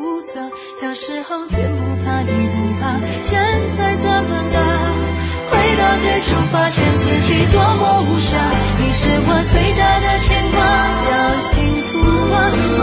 复杂。小时候天不怕地不怕，现在怎么了？回到最初，发现自己多么无傻。你是我最大的牵挂，要幸福啊，我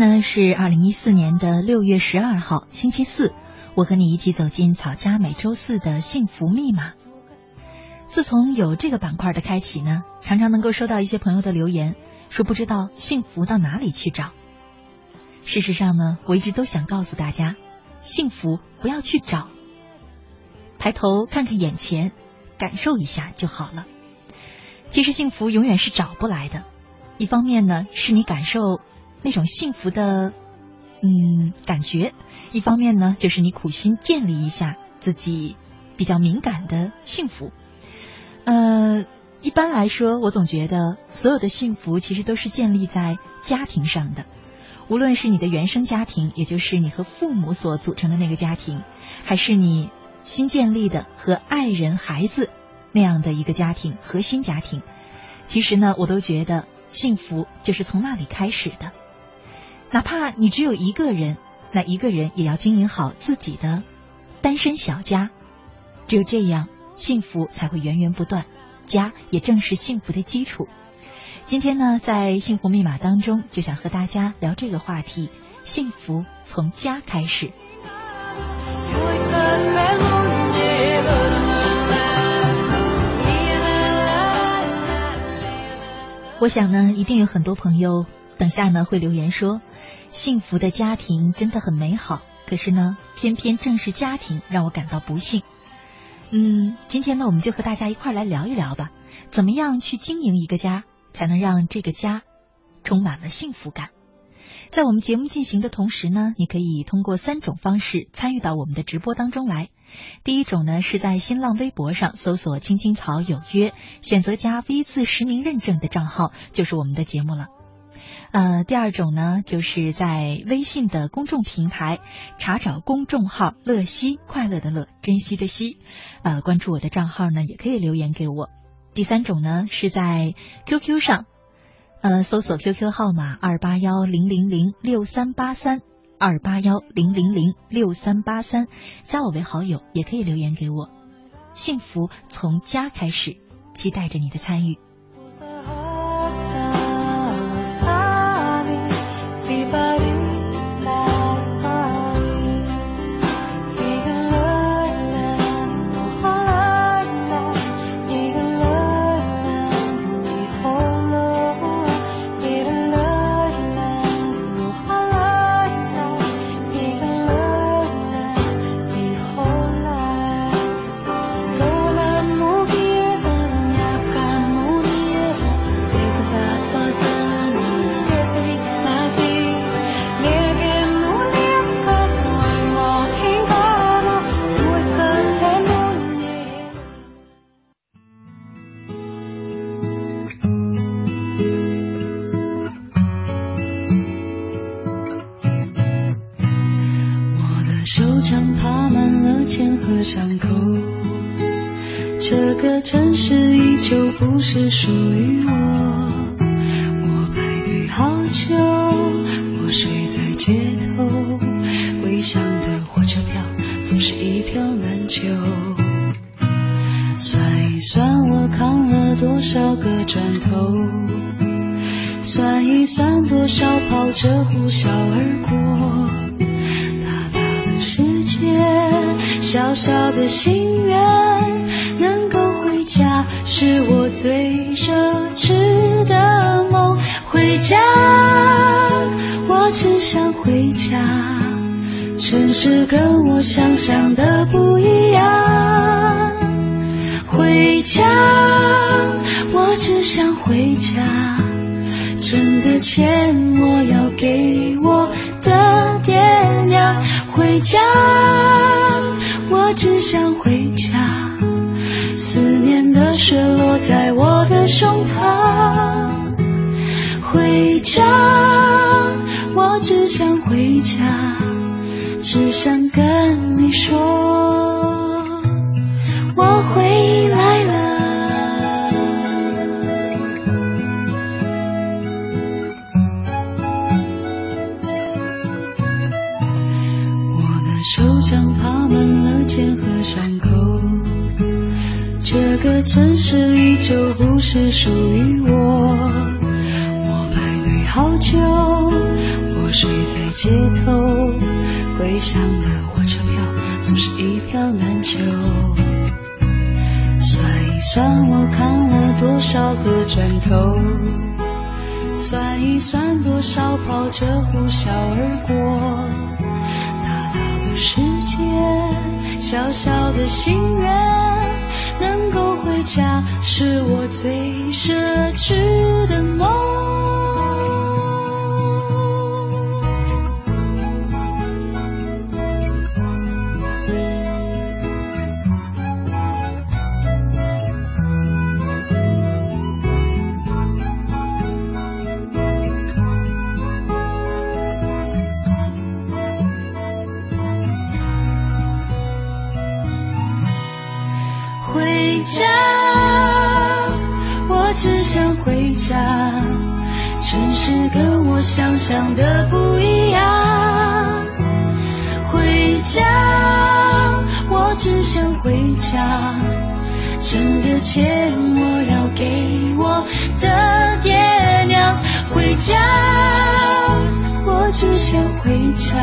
呢是二零一四年的六月十二号，星期四。我和你一起走进草家每周四的幸福密码。自从有这个板块的开启呢，常常能够收到一些朋友的留言，说不知道幸福到哪里去找。事实上呢，我一直都想告诉大家，幸福不要去找，抬头看看眼前，感受一下就好了。其实幸福永远是找不来的。一方面呢，是你感受。那种幸福的嗯感觉，一方面呢，就是你苦心建立一下自己比较敏感的幸福。呃，一般来说，我总觉得所有的幸福其实都是建立在家庭上的，无论是你的原生家庭，也就是你和父母所组成的那个家庭，还是你新建立的和爱人、孩子那样的一个家庭核心家庭，其实呢，我都觉得幸福就是从那里开始的。哪怕你只有一个人，那一个人也要经营好自己的单身小家，只有这样，幸福才会源源不断，家也正是幸福的基础。今天呢，在幸福密码当中，就想和大家聊这个话题：幸福从家开始。我想呢，一定有很多朋友。等下呢，会留言说，幸福的家庭真的很美好。可是呢，偏偏正是家庭让我感到不幸。嗯，今天呢，我们就和大家一块来聊一聊吧，怎么样去经营一个家，才能让这个家充满了幸福感？在我们节目进行的同时呢，你可以通过三种方式参与到我们的直播当中来。第一种呢，是在新浪微博上搜索“青青草有约”，选择加 V 字实名认证的账号，就是我们的节目了。呃，第二种呢，就是在微信的公众平台查找公众号“乐西快乐的乐珍惜的惜”，呃，关注我的账号呢，也可以留言给我。第三种呢，是在 QQ 上，呃，搜索 QQ 号码二八幺零零零六三八三二八幺零零零六三八三，加我为好友，也可以留言给我。幸福从家开始，期待着你的参与。只想回家。城市跟我想象的不一样。回家，我只想回家。挣的钱我要给我的爹娘。回家。我只想回家，思念的雪落在我的胸膛。回家，只想回家，只想跟你说，我回来了。我的手掌爬满了。茧和伤口，这个城市依旧不是属于我。上的火车票总是一票难求。算一算我看了多少个转头，算一算多少跑车呼啸而过，大大的世界。小小的心愿，能够回家，是我最奢侈的梦。想回家，城市跟我想象的不一样，回家，我只想回家，挣的钱我要给我的爹娘。回家，我只想回家，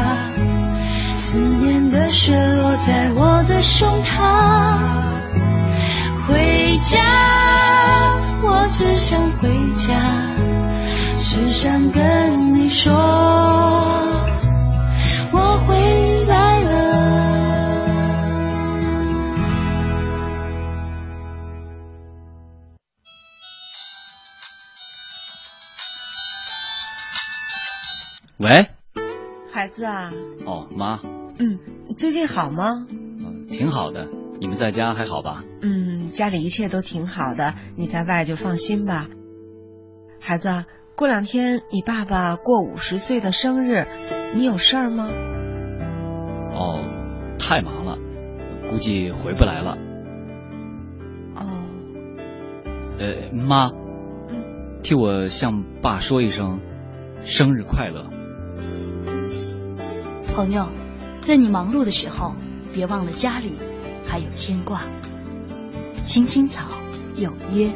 思念的雪落在我的胸膛。回家，我只想回家。只想跟你说，我回来了。喂，孩子啊。哦，妈。嗯，最近好吗？嗯，挺好的。你们在家还好吧？嗯，家里一切都挺好的，你在外就放心吧。孩子。过两天你爸爸过五十岁的生日，你有事儿吗？哦，太忙了，估计回不来了。哦。呃，妈，嗯，替我向爸说一声生日快乐。朋友，在你忙碌的时候，别忘了家里还有牵挂。青青草有约。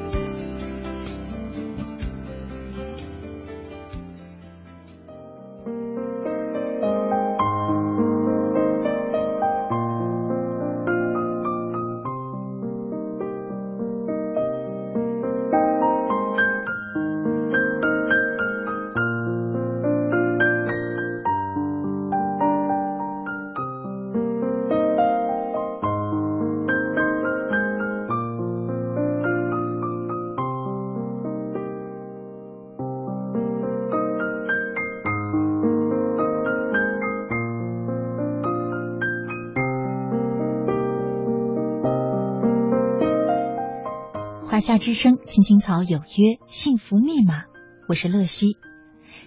夏之声，青青草有约，幸福密码。我是乐西，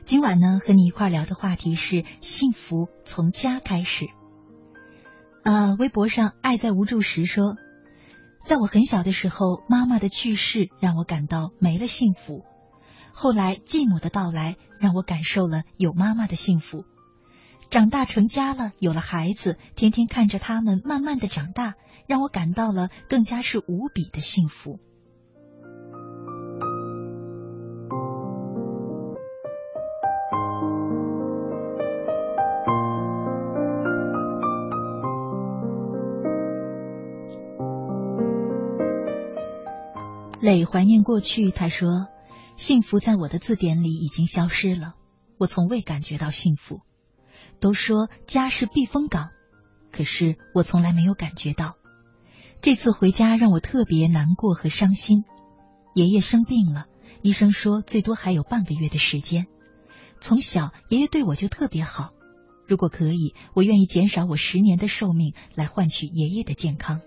今晚呢和你一块聊的话题是幸福从家开始。呃，微博上爱在无助时说，在我很小的时候，妈妈的去世让我感到没了幸福。后来继母的到来让我感受了有妈妈的幸福。长大成家了，有了孩子，天天看着他们慢慢的长大，让我感到了更加是无比的幸福。磊怀念过去，他说：“幸福在我的字典里已经消失了，我从未感觉到幸福。都说家是避风港，可是我从来没有感觉到。这次回家让我特别难过和伤心。爷爷生病了，医生说最多还有半个月的时间。从小爷爷对我就特别好，如果可以，我愿意减少我十年的寿命来换取爷爷的健康。”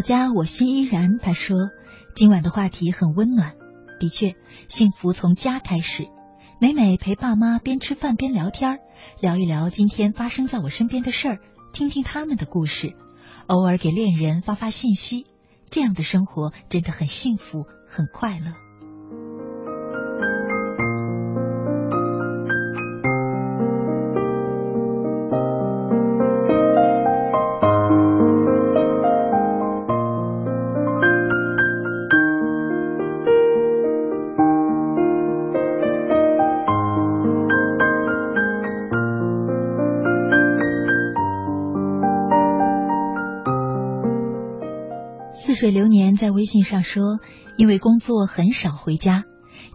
家，我心依然。他说，今晚的话题很温暖。的确，幸福从家开始。每每陪爸妈边吃饭边聊天，聊一聊今天发生在我身边的事儿，听听他们的故事，偶尔给恋人发发信息，这样的生活真的很幸福，很快乐。信上说：“因为工作很少回家，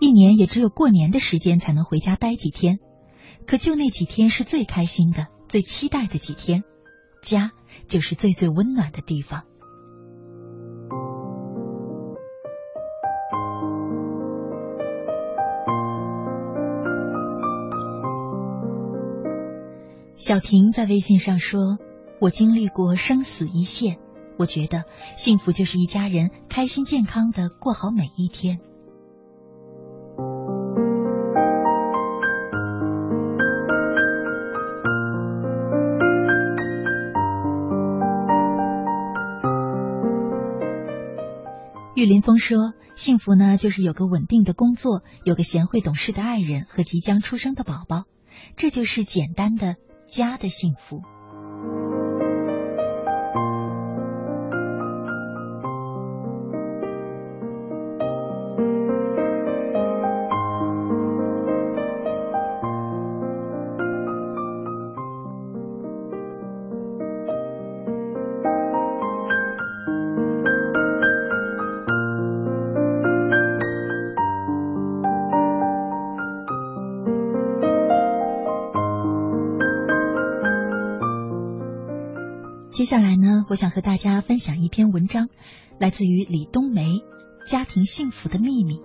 一年也只有过年的时间才能回家待几天。可就那几天是最开心的、最期待的几天，家就是最最温暖的地方。”小婷在微信上说：“我经历过生死一线。”我觉得幸福就是一家人开心健康的过好每一天。玉林峰说：“幸福呢，就是有个稳定的工作，有个贤惠懂事的爱人和即将出生的宝宝，这就是简单的家的幸福。”我想和大家分享一篇文章，来自于李冬梅《家庭幸福的秘密》。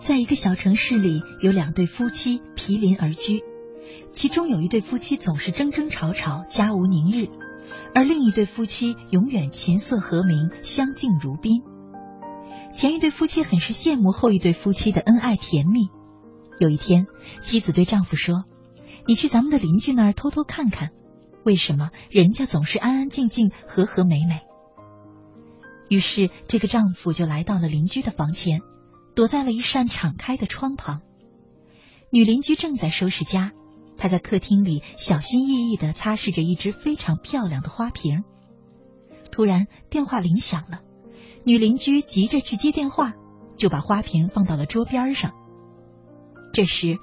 在一个小城市里，有两对夫妻毗邻而居，其中有一对夫妻总是争争吵吵，家无宁日，而另一对夫妻永远琴瑟和鸣，相敬如宾。前一对夫妻很是羡慕后一对夫妻的恩爱甜蜜。有一天，妻子对丈夫说：“你去咱们的邻居那儿偷偷看看，为什么人家总是安安静静、和和美美？”于是，这个丈夫就来到了邻居的房前，躲在了一扇敞开的窗旁。女邻居正在收拾家，她在客厅里小心翼翼的擦拭着一只非常漂亮的花瓶。突然，电话铃响了。女邻居急着去接电话，就把花瓶放到了桌边上。这时，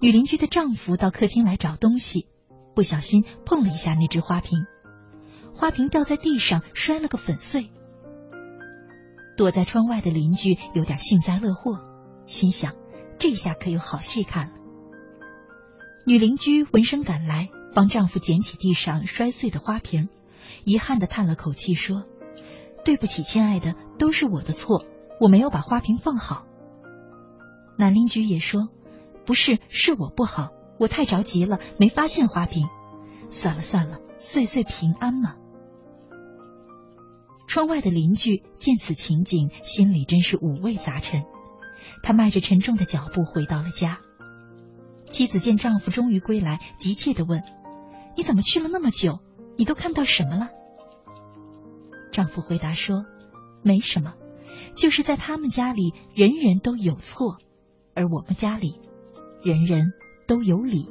女邻居的丈夫到客厅来找东西，不小心碰了一下那只花瓶，花瓶掉在地上，摔了个粉碎。躲在窗外的邻居有点幸灾乐祸，心想：这下可有好戏看了。女邻居闻声赶来，帮丈夫捡起地上摔碎的花瓶，遗憾的叹了口气说：“对不起，亲爱的，都是我的错，我没有把花瓶放好。”男邻居也说：“不是，是我不好，我太着急了，没发现花瓶。算了算了，岁岁平安嘛。”窗外的邻居见此情景，心里真是五味杂陈。他迈着沉重的脚步回到了家。妻子见丈夫终于归来，急切的问：“你怎么去了那么久？你都看到什么了？”丈夫回答说：“没什么，就是在他们家里人人都有错，而我们家里人人都有理。”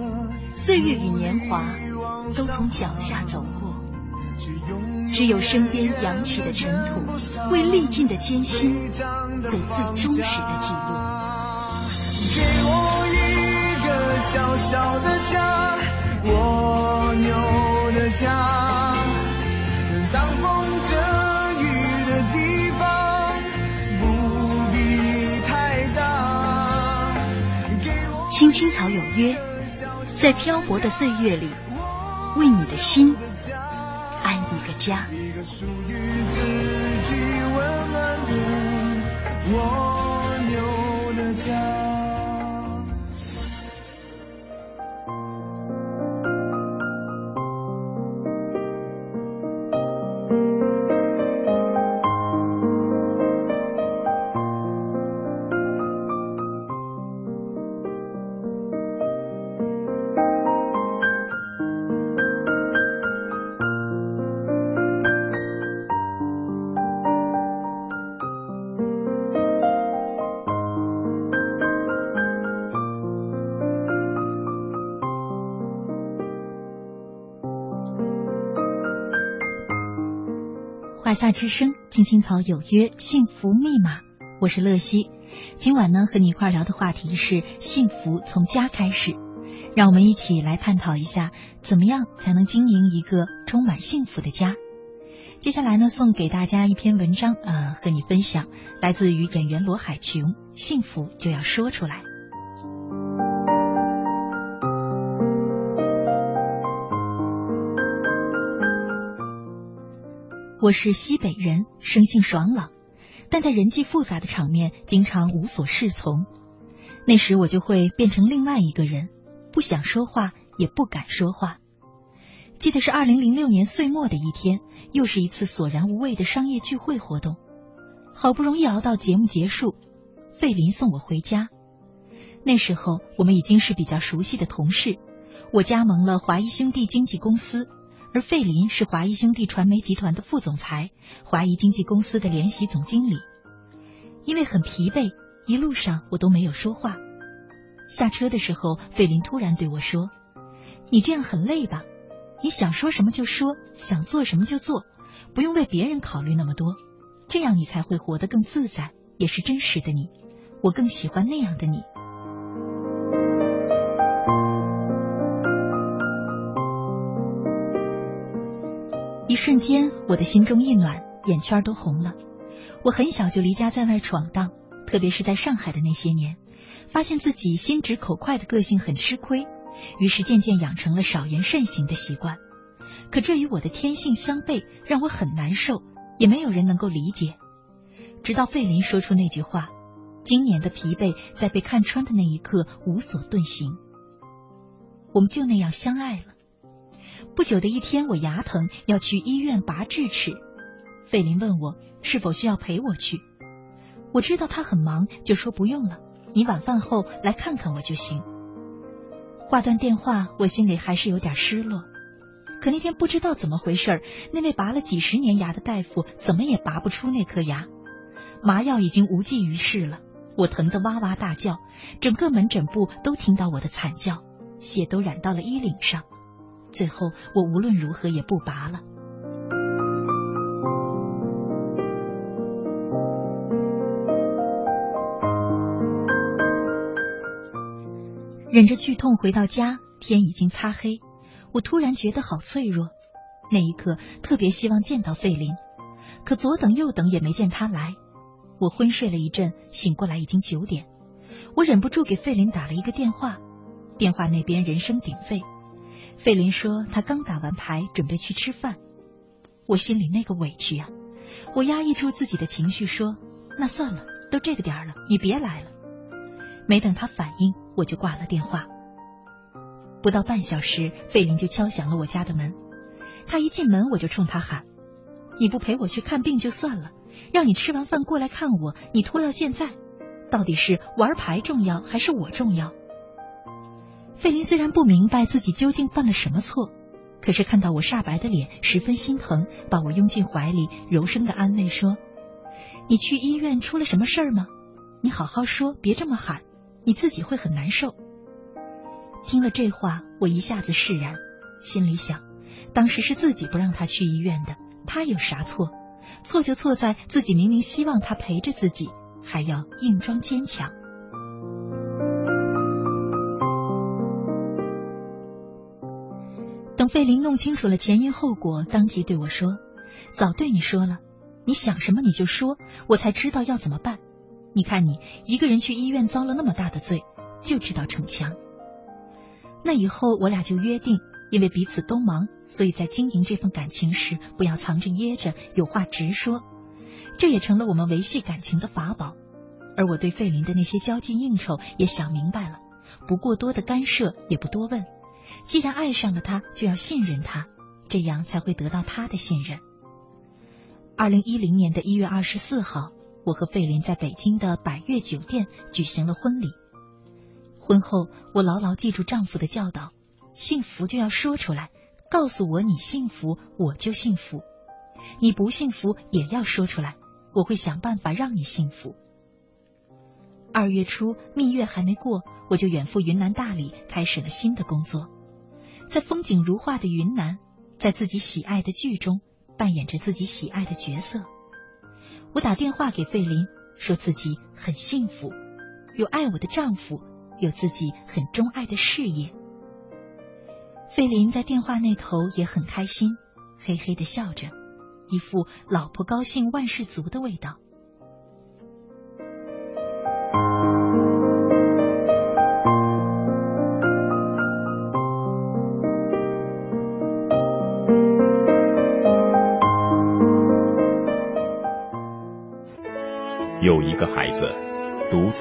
岁月与年华都从脚下走过，只有身边扬起的尘土，为历尽的艰辛做最忠实的记录。给我一个小小的家，蜗牛的家，当风遮雨的地方，不必太大。青青草有约，在漂泊的岁月里，为你的心安一个家。一个属于自己温暖的夏之声，青青草有约，幸福密码。我是乐西，今晚呢和你一块聊的话题是幸福从家开始，让我们一起来探讨一下，怎么样才能经营一个充满幸福的家。接下来呢，送给大家一篇文章，呃，和你分享，来自于演员罗海琼，幸福就要说出来。我是西北人，生性爽朗，但在人际复杂的场面，经常无所适从。那时我就会变成另外一个人，不想说话，也不敢说话。记得是二零零六年岁末的一天，又是一次索然无味的商业聚会活动。好不容易熬到节目结束，费林送我回家。那时候我们已经是比较熟悉的同事，我加盟了华谊兄弟经纪公司。而费林是华谊兄弟传媒集团的副总裁，华谊经纪公司的联席总经理。因为很疲惫，一路上我都没有说话。下车的时候，费林突然对我说：“你这样很累吧？你想说什么就说，想做什么就做，不用为别人考虑那么多，这样你才会活得更自在，也是真实的你。我更喜欢那样的你。”瞬间，我的心中一暖，眼圈都红了。我很小就离家在外闯荡，特别是在上海的那些年，发现自己心直口快的个性很吃亏，于是渐渐养成了少言慎行的习惯。可这与我的天性相悖，让我很难受，也没有人能够理解。直到费林说出那句话：“今年的疲惫，在被看穿的那一刻无所遁形。”我们就那样相爱了。不久的一天，我牙疼，要去医院拔智齿。费林问我是否需要陪我去。我知道他很忙，就说不用了，你晚饭后来看看我就行。挂断电话，我心里还是有点失落。可那天不知道怎么回事，那位拔了几十年牙的大夫怎么也拔不出那颗牙，麻药已经无济于事了。我疼得哇哇大叫，整个门诊部都听到我的惨叫，血都染到了衣领上。最后，我无论如何也不拔了。忍着剧痛回到家，天已经擦黑。我突然觉得好脆弱，那一刻特别希望见到费林，可左等右等也没见他来。我昏睡了一阵，醒过来已经九点。我忍不住给费林打了一个电话，电话那边人声鼎沸。费林说他刚打完牌，准备去吃饭。我心里那个委屈呀！我压抑住自己的情绪说：“那算了，都这个点了，你别来了。”没等他反应，我就挂了电话。不到半小时，费林就敲响了我家的门。他一进门，我就冲他喊：“你不陪我去看病就算了，让你吃完饭过来看我，你拖到现在，到底是玩牌重要还是我重要？费林虽然不明白自己究竟犯了什么错，可是看到我煞白的脸，十分心疼，把我拥进怀里，柔声的安慰说：“你去医院出了什么事儿吗？你好好说，别这么喊，你自己会很难受。”听了这话，我一下子释然，心里想，当时是自己不让他去医院的，他有啥错？错就错在自己明明希望他陪着自己，还要硬装坚强。费林弄清楚了前因后果，当即对我说：“早对你说了，你想什么你就说，我才知道要怎么办。你看你一个人去医院遭了那么大的罪，就知道逞强。”那以后我俩就约定，因为彼此都忙，所以在经营这份感情时，不要藏着掖着，有话直说。这也成了我们维系感情的法宝。而我对费林的那些交际应酬也想明白了，不过多的干涉，也不多问。既然爱上了他，就要信任他，这样才会得到他的信任。二零一零年的一月二十四号，我和费林在北京的百悦酒店举行了婚礼。婚后，我牢牢记住丈夫的教导：幸福就要说出来，告诉我你幸福，我就幸福；你不幸福也要说出来，我会想办法让你幸福。二月初，蜜月还没过，我就远赴云南大理，开始了新的工作。在风景如画的云南，在自己喜爱的剧中扮演着自己喜爱的角色。我打电话给费林，说自己很幸福，有爱我的丈夫。有自己很钟爱的事业，费林在电话那头也很开心，嘿嘿的笑着，一副老婆高兴万事足的味道。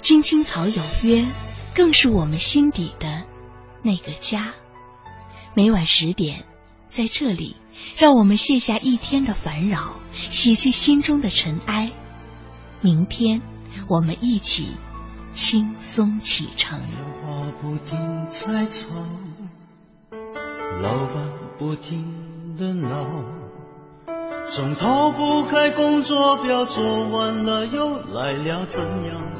青青草有约。更是我们心底的那个家。每晚十点，在这里，让我们卸下一天的烦扰，洗去心中的尘埃。明天，我们一起轻松启程。话不停在吵，老板不停的闹，总逃不开工作表，做完了又来了，怎样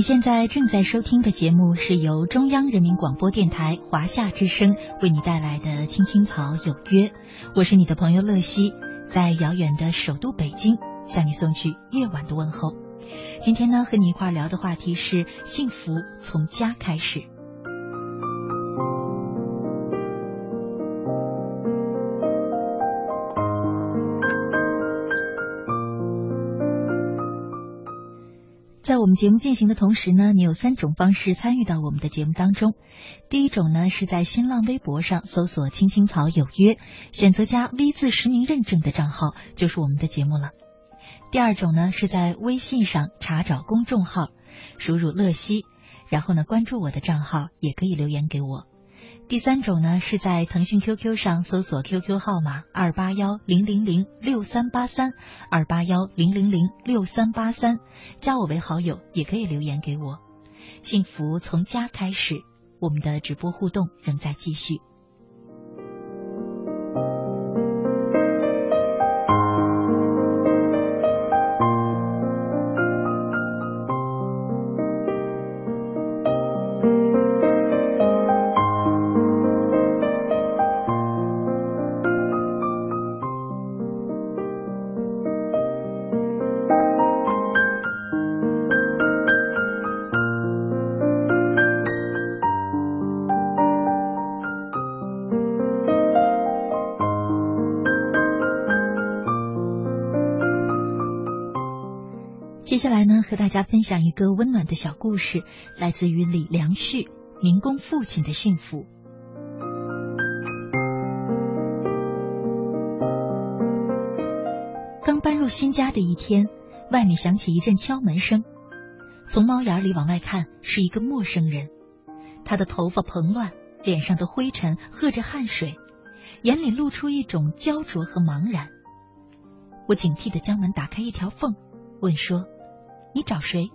你现在正在收听的节目是由中央人民广播电台华夏之声为你带来的《青青草有约》，我是你的朋友乐西。在遥远的首都北京向你送去夜晚的问候。今天呢，和你一块聊的话题是幸福从家开始。在我们节目进行的同时呢，你有三种方式参与到我们的节目当中。第一种呢，是在新浪微博上搜索“青青草有约”，选择加 V 字实名认证的账号，就是我们的节目了。第二种呢，是在微信上查找公众号，输入“乐西”，然后呢关注我的账号，也可以留言给我。第三种呢，是在腾讯 QQ 上搜索 QQ 号码二八幺零零零六三八三二八幺零零零六三八三，加我为好友，也可以留言给我。幸福从家开始，我们的直播互动仍在继续。家分享一个温暖的小故事，来自于李良旭《民工父亲的幸福》。刚搬入新家的一天，外面响起一阵敲门声。从猫眼里往外看，是一个陌生人。他的头发蓬乱，脸上的灰尘和着汗水，眼里露出一种焦灼和茫然。我警惕的将门打开一条缝，问说。你找谁？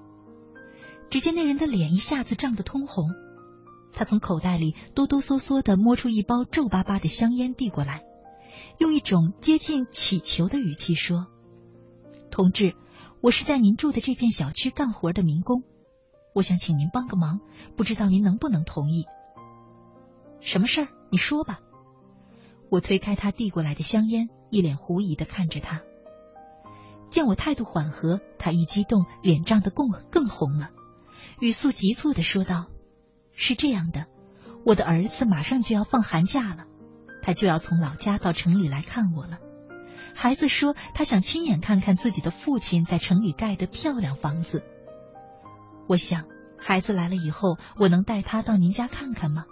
只见那人的脸一下子涨得通红，他从口袋里哆哆嗦嗦的摸出一包皱巴巴的香烟递过来，用一种接近乞求的语气说：“同志，我是在您住的这片小区干活的民工，我想请您帮个忙，不知道您能不能同意？什么事儿？你说吧。”我推开他递过来的香烟，一脸狐疑的看着他。见我态度缓和，他一激动，脸涨得更更红了，语速急促的说道：“是这样的，我的儿子马上就要放寒假了，他就要从老家到城里来看我了。孩子说他想亲眼看看自己的父亲在城里盖的漂亮房子。我想，孩子来了以后，我能带他到您家看看吗？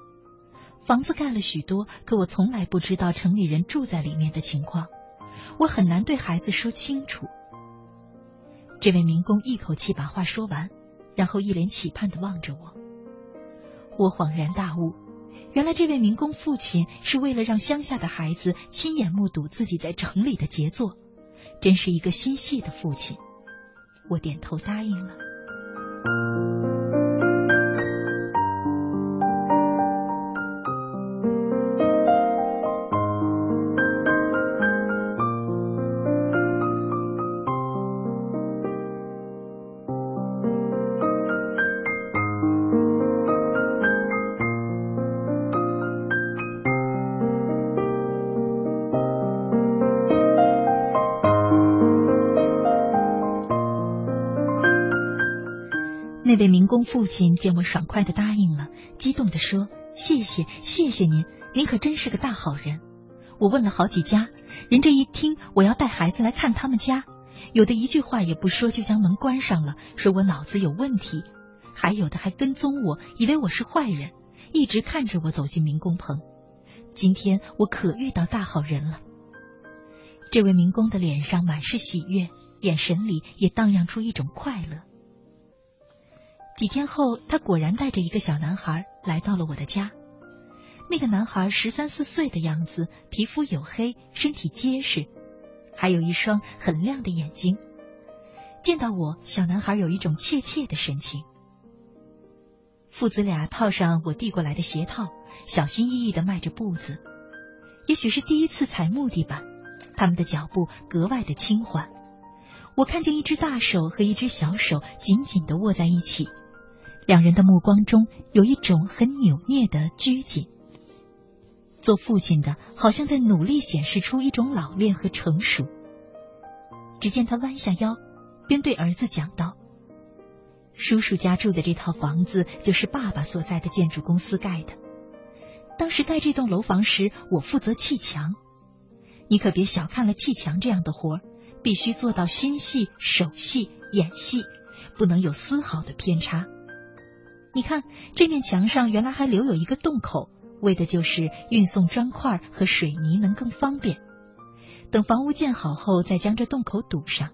房子盖了许多，可我从来不知道城里人住在里面的情况，我很难对孩子说清楚。”这位民工一口气把话说完，然后一脸期盼的望着我。我恍然大悟，原来这位民工父亲是为了让乡下的孩子亲眼目睹自己在城里的杰作，真是一个心细的父亲。我点头答应了。那位民工父亲见我爽快的答应了，激动的说：“谢谢，谢谢您，您可真是个大好人。”我问了好几家，人这一听我要带孩子来看他们家，有的一句话也不说就将门关上了，说我脑子有问题；还有的还跟踪我，以为我是坏人，一直看着我走进民工棚。今天我可遇到大好人了。这位民工的脸上满是喜悦，眼神里也荡漾出一种快乐。几天后，他果然带着一个小男孩来到了我的家。那个男孩十三四岁的样子，皮肤黝黑，身体结实，还有一双很亮的眼睛。见到我，小男孩有一种怯怯的神情。父子俩套上我递过来的鞋套，小心翼翼的迈着步子。也许是第一次踩木地板，他们的脚步格外的轻缓。我看见一只大手和一只小手紧紧的握在一起。两人的目光中有一种很扭捏的拘谨。做父亲的好像在努力显示出一种老练和成熟。只见他弯下腰，边对儿子讲道：“叔叔家住的这套房子就是爸爸所在的建筑公司盖的。当时盖这栋楼房时，我负责砌墙。你可别小看了砌墙这样的活儿，必须做到心细、手细、眼细，不能有丝毫的偏差。你看这面墙上原来还留有一个洞口。”为的就是运送砖块和水泥能更方便。等房屋建好后，再将这洞口堵上。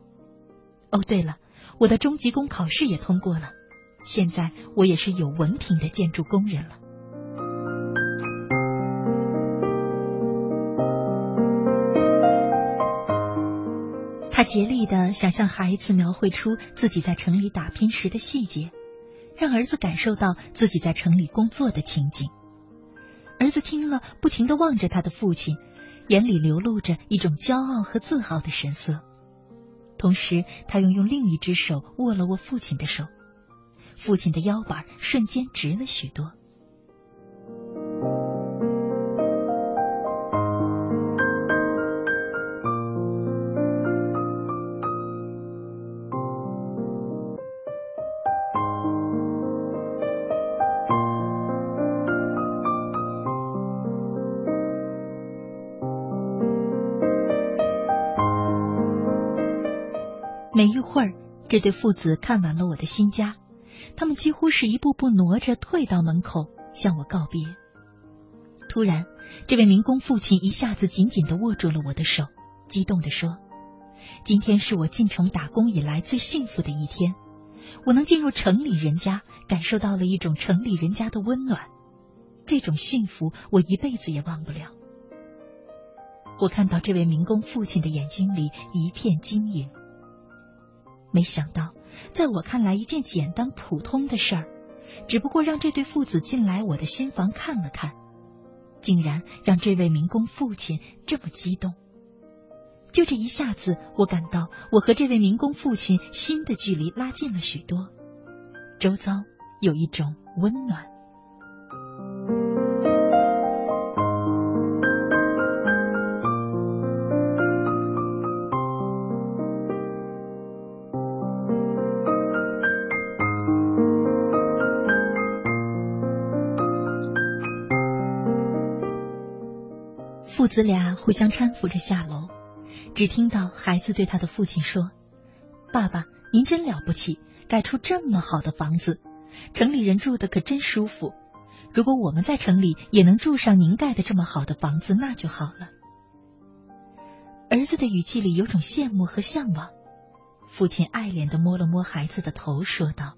哦，对了，我的中级工考试也通过了，现在我也是有文凭的建筑工人了。他竭力的想向孩子描绘出自己在城里打拼时的细节，让儿子感受到自己在城里工作的情景。儿子听了，不停的望着他的父亲，眼里流露着一种骄傲和自豪的神色。同时，他又用另一只手握了握父亲的手，父亲的腰板瞬间直了许多。这对父子看完了我的新家，他们几乎是一步步挪着退到门口向我告别。突然，这位民工父亲一下子紧紧的握住了我的手，激动的说：“今天是我进城打工以来最幸福的一天，我能进入城里人家，感受到了一种城里人家的温暖，这种幸福我一辈子也忘不了。”我看到这位民工父亲的眼睛里一片晶莹。没想到，在我看来一件简单普通的事儿，只不过让这对父子进来我的新房看了看，竟然让这位民工父亲这么激动。就这一下子，我感到我和这位民工父亲心的距离拉近了许多，周遭有一种温暖。父子俩互相搀扶着下楼，只听到孩子对他的父亲说：“爸爸，您真了不起，盖出这么好的房子，城里人住的可真舒服。如果我们在城里也能住上您盖的这么好的房子，那就好了。”儿子的语气里有种羡慕和向往。父亲爱怜的摸了摸孩子的头，说道：“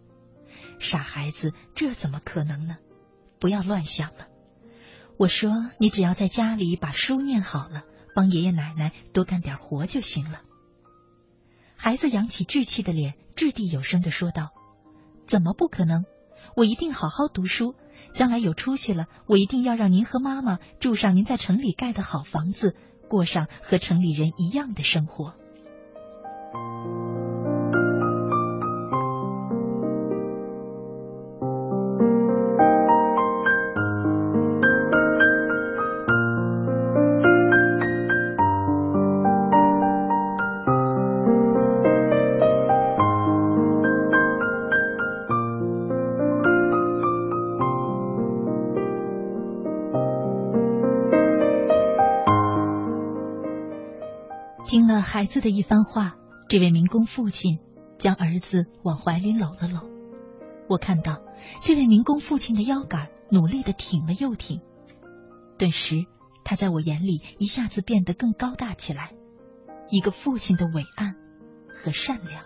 傻孩子，这怎么可能呢？不要乱想了。”我说：“你只要在家里把书念好了，帮爷爷奶奶多干点活就行了。”孩子扬起稚气的脸，掷地有声的说道：“怎么不可能？我一定好好读书，将来有出息了，我一定要让您和妈妈住上您在城里盖的好房子，过上和城里人一样的生活。”听了孩子的一番话，这位民工父亲将儿子往怀里搂了搂。我看到这位民工父亲的腰杆努力的挺了又挺，顿时他在我眼里一下子变得更高大起来，一个父亲的伟岸和善良。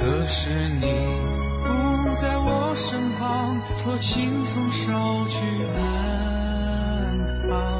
可是你不在我身旁托清风捎去安康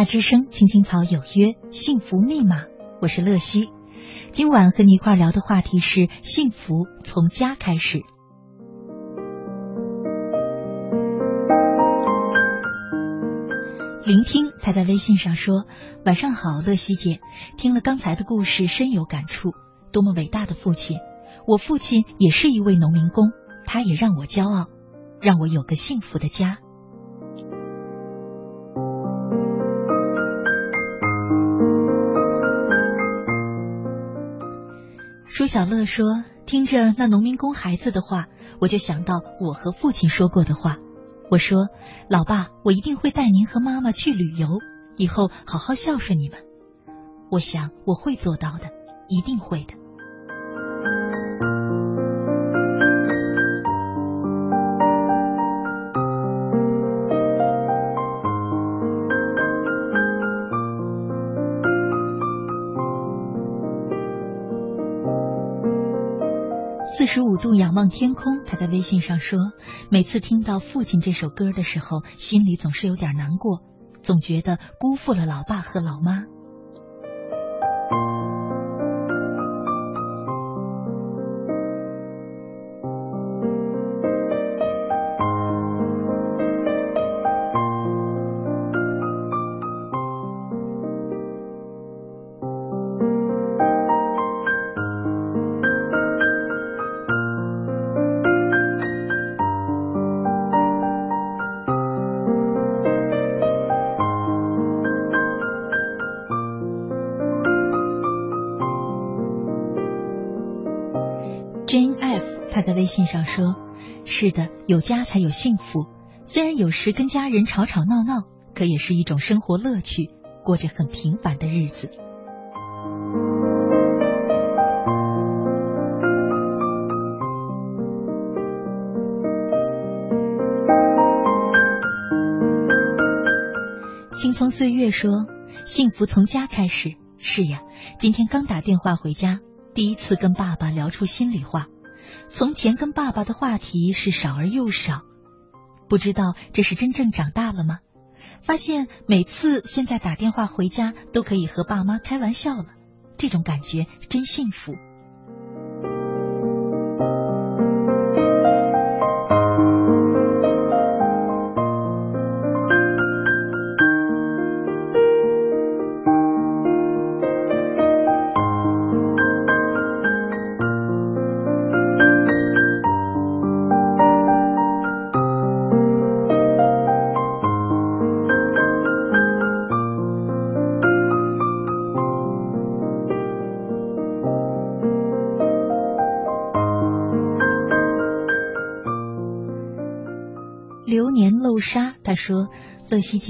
夏之声，青青草有约，幸福密码。我是乐西，今晚和你一块聊的话题是幸福从家开始。聆听，他在微信上说：“晚上好，乐西姐，听了刚才的故事，深有感触。多么伟大的父亲！我父亲也是一位农民工，他也让我骄傲，让我有个幸福的家。”朱小乐说：“听着那农民工孩子的话，我就想到我和父亲说过的话。我说，老爸，我一定会带您和妈妈去旅游，以后好好孝顺你们。我想我会做到的，一定会的。”度仰望天空，他在微信上说：“每次听到《父亲》这首歌的时候，心里总是有点难过，总觉得辜负了老爸和老妈。”有家才有幸福。虽然有时跟家人吵吵闹闹，可也是一种生活乐趣，过着很平凡的日子。”青葱岁月说：“幸福从家开始。”是呀，今天刚打电话回家，第一次跟爸爸聊出心里话。从前跟爸爸的话题是少而又少，不知道这是真正长大了吗？发现每次现在打电话回家都可以和爸妈开玩笑了，这种感觉真幸福。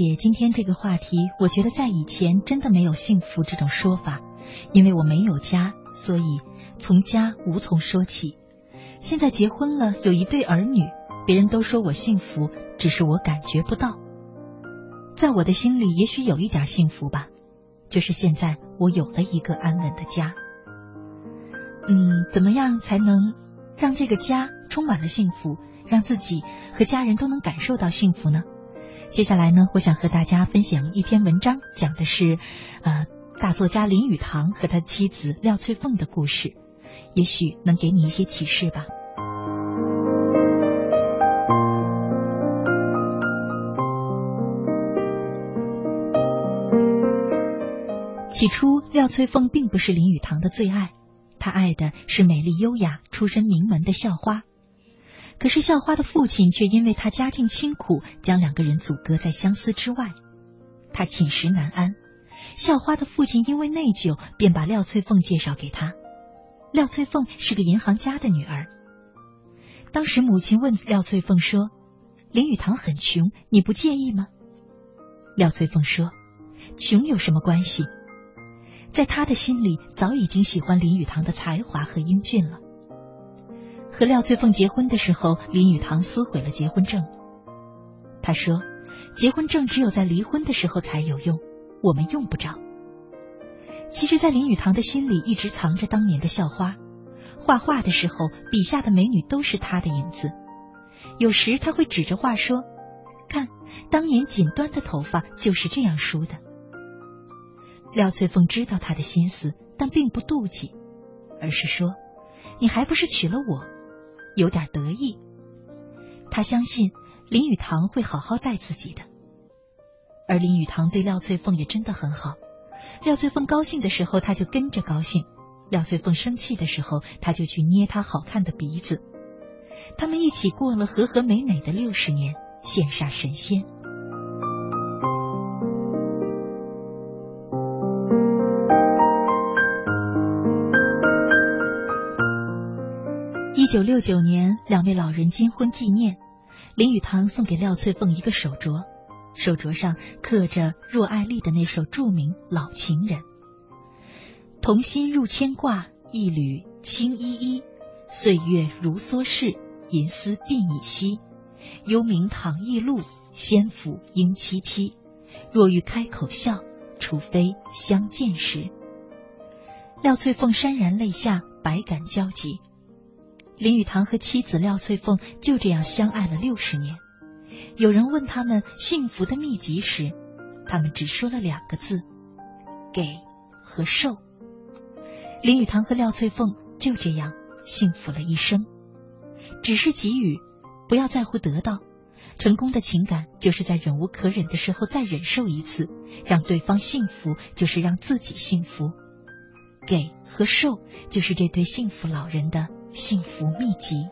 乐西姐，今天这个话题，我觉得在以前真的没有幸福这种说法，因为我没有家，所以从家无从说起。现在结婚了，有一对儿女，别人都说我幸福，只是我感觉不到。在我的心里，也许有一点幸福吧，就是现在我有了一个安稳的家。嗯，怎么样才能让这个家充满了幸福？”让自己和家人都能感受到幸福呢。接下来呢，我想和大家分享一篇文章，讲的是，呃，大作家林语堂和他妻子廖翠凤的故事，也许能给你一些启示吧。起初，廖翠凤并不是林语堂的最爱，他爱的是美丽优雅、出身名门的校花。可是校花的父亲却因为他家境清苦，将两个人阻隔在相思之外。他寝食难安。校花的父亲因为内疚，便把廖翠凤介绍给他。廖翠凤是个银行家的女儿。当时母亲问廖翠凤说：“林语堂很穷，你不介意吗？”廖翠凤说：“穷有什么关系？在他的心里，早已经喜欢林语堂的才华和英俊了。”和廖翠凤结婚的时候，林语堂撕毁了结婚证。他说：“结婚证只有在离婚的时候才有用，我们用不着。”其实，在林语堂的心里一直藏着当年的校花。画画的时候，笔下的美女都是他的影子。有时他会指着画说：“看，当年锦端的头发就是这样梳的。”廖翠凤知道他的心思，但并不妒忌，而是说：“你还不是娶了我？”有点得意，他相信林语堂会好好待自己的，而林语堂对廖翠凤也真的很好。廖翠凤高兴的时候，他就跟着高兴；廖翠凤生气的时候，他就去捏她好看的鼻子。他们一起过了和和美美的六十年，羡煞神仙。九六九年，两位老人金婚纪念，林语堂送给廖翠凤一个手镯，手镯上刻着若爱丽的那首著名《老情人》：“同心入牵挂，一缕青依依，岁月如梭逝，银丝鬓已稀。幽冥倘异路，仙府应凄凄。若欲开口笑，除非相见时。”廖翠凤潸然泪下，百感交集。林语堂和妻子廖翠凤就这样相爱了六十年。有人问他们幸福的秘籍时，他们只说了两个字：给和受。林语堂和廖翠凤就这样幸福了一生。只是给予，不要在乎得到。成功的情感就是在忍无可忍的时候再忍受一次，让对方幸福就是让自己幸福。给和受就是这对幸福老人的。幸福秘籍。